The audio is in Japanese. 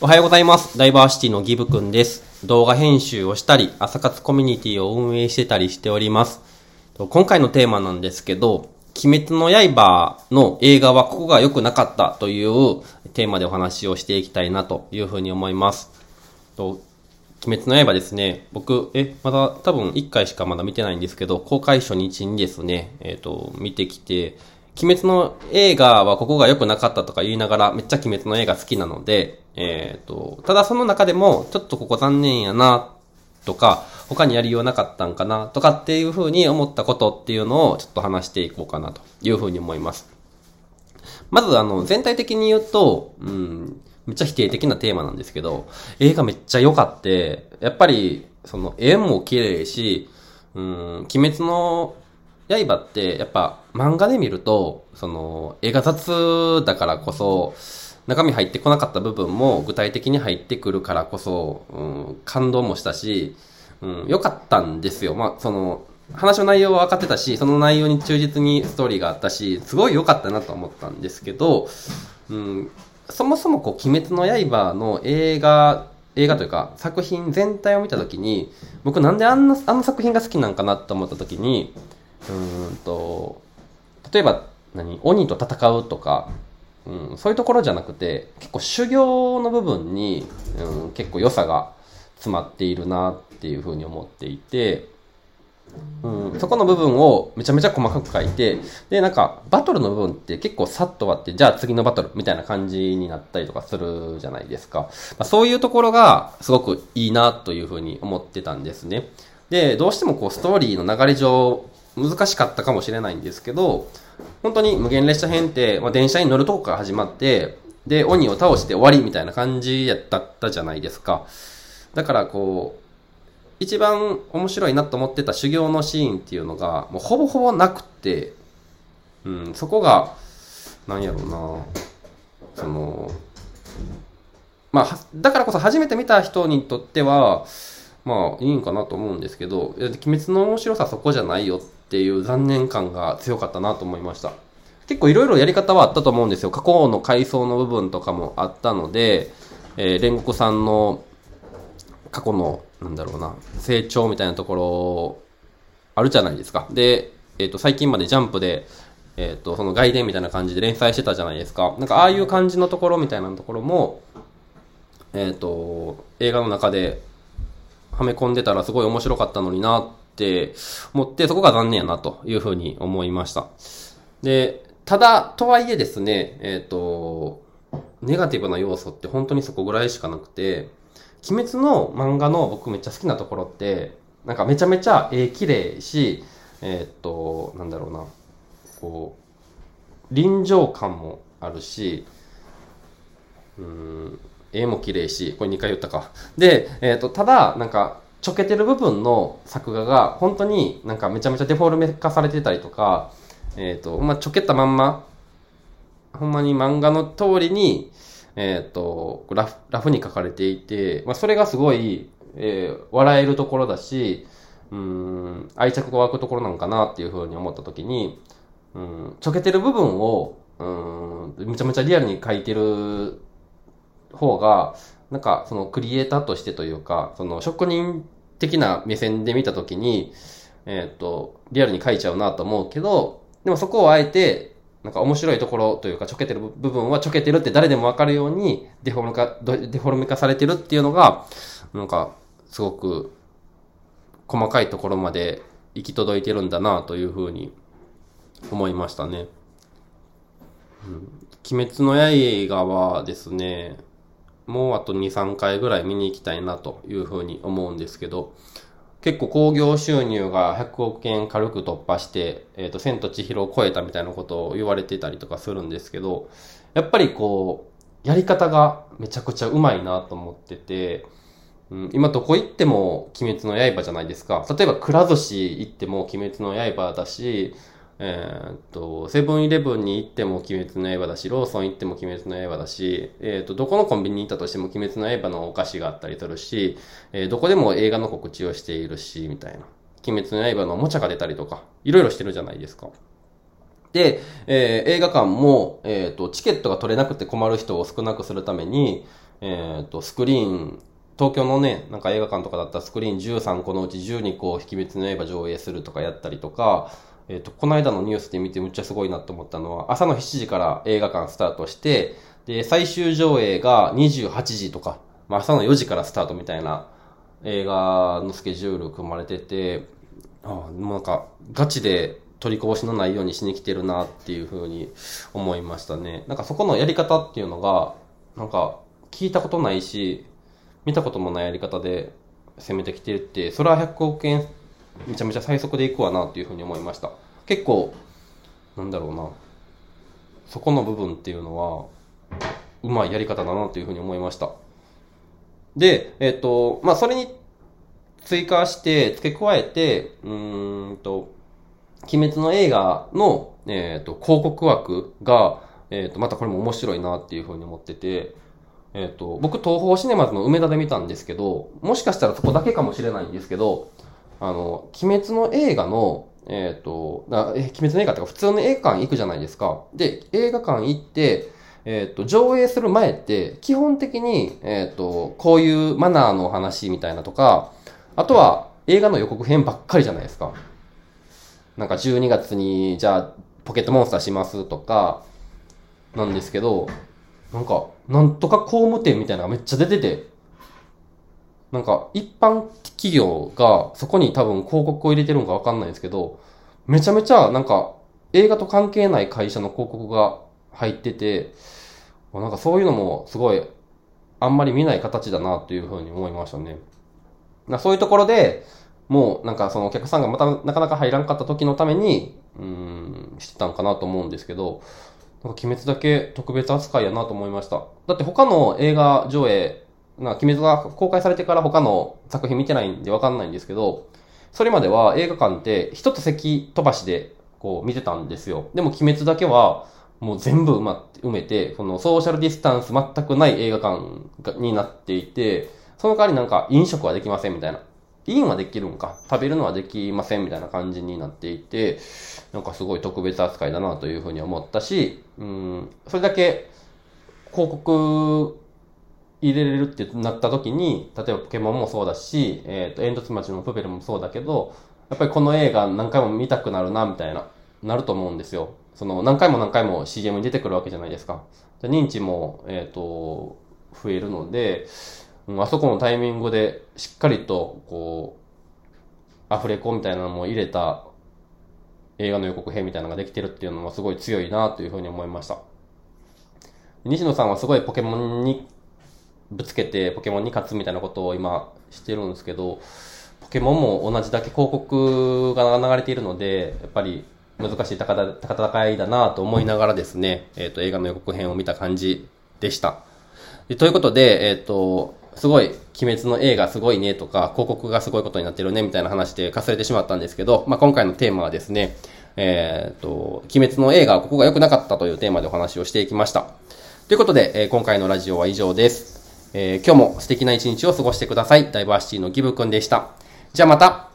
おはようございます。ダイバーシティのギブくんです。動画編集をしたり、朝活コミュニティを運営してたりしております。今回のテーマなんですけど、鬼滅の刃の映画はここが良くなかったというテーマでお話をしていきたいなというふうに思います。と鬼滅の刃ですね、僕、え、まだ多分1回しかまだ見てないんですけど、公開初日にですね、えっ、と、見てきて、鬼滅の映画はここが良くなかったとか言いながら、めっちゃ鬼滅の映画好きなので、えっ、と、ただその中でも、ちょっとここ残念やな、とか、他にやりようなかったんかな、とかっていう風に思ったことっていうのをちょっと話していこうかなという風に思います。まずあの、全体的に言うと、うん、めっちゃ否定的なテーマなんですけど、映画めっちゃ良かって、やっぱり、その、絵も綺麗し、うん、鬼滅の刃って、やっぱ漫画で見ると、その、絵が雑だからこそ、中身入ってこなかった部分も具体的に入ってくるからこそ、うん、感動もしたし、うん、良かったんですよ。まあ、その、話の内容は分かってたし、その内容に忠実にストーリーがあったし、すごい良かったなと思ったんですけど、うん、そもそもこう、鬼滅の刃の映画、映画というか作品全体を見たときに、僕なんであんな、あの作品が好きなんかなと思ったときに、うーんと、例えば、何鬼と戦うとか、うん、そういうところじゃなくて、結構修行の部分に、うん、結構良さが詰まっているなっていうふうに思っていて、うん、そこの部分をめちゃめちゃ細かく書いて、で、なんか、バトルの部分って結構さっと終わって、じゃあ次のバトルみたいな感じになったりとかするじゃないですか。まあ、そういうところがすごくいいなというふうに思ってたんですね。で、どうしてもこうストーリーの流れ上難しかったかもしれないんですけど、本当に無限列車編って、まあ、電車に乗るとこから始まって、で、鬼を倒して終わりみたいな感じやったじゃないですか。だからこう、一番面白いなと思ってた修行のシーンっていうのが、もうほぼほぼなくて、うん、そこが、なんやろうな、その、まあ、だからこそ初めて見た人にとっては、まあ、いいんかなと思うんですけど、鬼滅の面白さそこじゃないよっっていう残念感が強かったなと思いました。結構いろいろやり方はあったと思うんですよ。過去の回想の部分とかもあったので、えー、煉獄さんの過去の、なんだろうな、成長みたいなところ、あるじゃないですか。で、えっ、と、最近までジャンプで、えっ、と、その外伝みたいな感じで連載してたじゃないですか。なんか、ああいう感じのところみたいなところも、えっ、と、映画の中で、はめ込んでたらすごい面白かったのになって思って、そこが残念やなというふうに思いました。で、ただ、とはいえですね、えっ、と、ネガティブな要素って本当にそこぐらいしかなくて、鬼滅の漫画の僕めっちゃ好きなところって、なんかめちゃめちゃ絵綺麗し、えーっと、なんだろうな、こう、臨場感もあるし、うん、絵も綺麗し、これ2回言ったか。で、えーっと、ただ、なんか、ちょけてる部分の作画が、本当になんかめちゃめちゃデフォルメ化されてたりとか、えーっと、まあ、ちょけたまんま、ほんまに漫画の通りに、えっ、とラフ、ラフに書かれていて、まあ、それがすごい、えー笑えるところだし、うん、愛着が湧くところなのかなっていうふうに思ったときに、うん、ちょけてる部分を、うん、めちゃめちゃリアルに書いてる方が、なんか、そのクリエイターとしてというか、その職人的な目線で見たときに、えっ、と、リアルに書いちゃうなと思うけど、でもそこをあえて、なんか面白いところというか、ちょけてる部分はちょけてるって誰でもわかるようにデフォルメ化、デフォルメ化されてるっていうのが、なんか、すごく細かいところまで行き届いてるんだなというふうに思いましたね。うん、鬼滅の刃はですね、もうあと2、3回ぐらい見に行きたいなというふうに思うんですけど、結構興行収入が100億円軽く突破して、えっ、と、千と千尋を超えたみたいなことを言われてたりとかするんですけど、やっぱりこう、やり方がめちゃくちゃうまいなと思ってて、うん、今どこ行っても鬼滅の刃じゃないですか。例えば、くら寿司行っても鬼滅の刃だし、えーっと、セブンイレブンに行っても鬼滅の刃だし、ローソン行っても鬼滅の刃だし、えーっと、どこのコンビニに行ったとしても鬼滅の刃のお菓子があったりするし、えーどこでも映画の告知をしているし、みたいな。鬼滅の刃のおもちゃが出たりとか、いろいろしてるじゃないですか。で、えー映画館も、えっ、と、チケットが取れなくて困る人を少なくするために、えっ、と、スクリーン、東京のね、なんか映画館とかだったらスクリーン13個のうち12個、引き滅の刃上映するとかやったりとか、えっ、と、この間のニュースで見てむっちゃすごいなと思ったのは、朝の7時から映画館スタートして、で、最終上映が28時とか、まあ、朝の4時からスタートみたいな映画のスケジュール組まれてて、あもうなんか、ガチで取りこぼしのないようにしに来てるなっていうふうに思いましたね。なんかそこのやり方っていうのが、なんか聞いたことないし、見たこともないやり方で攻めてきてるって、それは100億円めちゃめちゃ最速でいくわなっていうふうに思いました。結構、なんだろうな。そこの部分っていうのは、うまいやり方だなというふうに思いました。で、えっ、ー、と、まあ、それに追加して、付け加えて、うんと、鬼滅の映画の、えっ、ー、と、広告枠が、えっ、ー、と、またこれも面白いなっていうふうに思ってて、えっ、と、僕、東方シネマズの梅田で見たんですけど、もしかしたらそこだけかもしれないんですけど、あの、鬼滅の映画の、えっ、と、なえ、鬼滅の映画ってか普通の映画館行くじゃないですか。で、映画館行って、えっ、ー、と、上映する前って、基本的に、えっ、ー、と、こういうマナーの話みたいなとか、あとは映画の予告編ばっかりじゃないですか。なんか12月に、じゃあ、ポケットモンスターしますとか、なんですけど、なんか、なんとか工務店みたいなのがめっちゃ出てて、なんか、一般企業がそこに多分広告を入れてるのかわかんないですけど、めちゃめちゃなんか、映画と関係ない会社の広告が入ってて、なんかそういうのもすごい、あんまり見ない形だなというふうに思いましたね。そういうところで、もうなんかそのお客さんがまたなかなか入らんかった時のために、うん、してたんかなと思うんですけど、なんか鬼滅だけ特別扱いやなと思いました。だって他の映画上映、な鬼滅が公開されてから他の作品見てないんでわかんないんですけど、それまでは映画館って一つ席飛ばしでこう見てたんですよ。でも鬼滅だけは、もう全部埋ま埋めて、このソーシャルディスタンス全くない映画館になっていて、その代わりなんか飲食はできませんみたいな。インはできるんか。食べるのはできませんみたいな感じになっていて、なんかすごい特別扱いだなというふうに思ったし、うん、それだけ広告入れれるってなった時に、例えばポケモンもそうだし、えっ、ー、と、煙突町のプペルもそうだけど、やっぱりこの映画何回も見たくなるな、みたいな、なると思うんですよ。その何回も何回も CM に出てくるわけじゃないですか。認知も、えっ、ー、と、増えるので、あそこのタイミングでしっかりと、こう、アフレコみたいなのも入れた映画の予告編みたいなのができてるっていうのもすごい強いなというふうに思いました。西野さんはすごいポケモンにぶつけてポケモンに勝つみたいなことを今してるんですけど、ポケモンも同じだけ広告が流れているので、やっぱり難しい高戦いだなと思いながらですね、えっ、ー、と、映画の予告編を見た感じでした。ということで、えっ、ー、と、すごい、鬼滅の映画すごいねとか、広告がすごいことになってるねみたいな話でかすれてしまったんですけど、まあ、今回のテーマはですね、えっ、ー、と、鬼滅の映画、ここが良くなかったというテーマでお話をしていきました。ということで、えー、今回のラジオは以上です。えー、今日も素敵な一日を過ごしてください。ダイバーシティのギブくんでした。じゃあまた。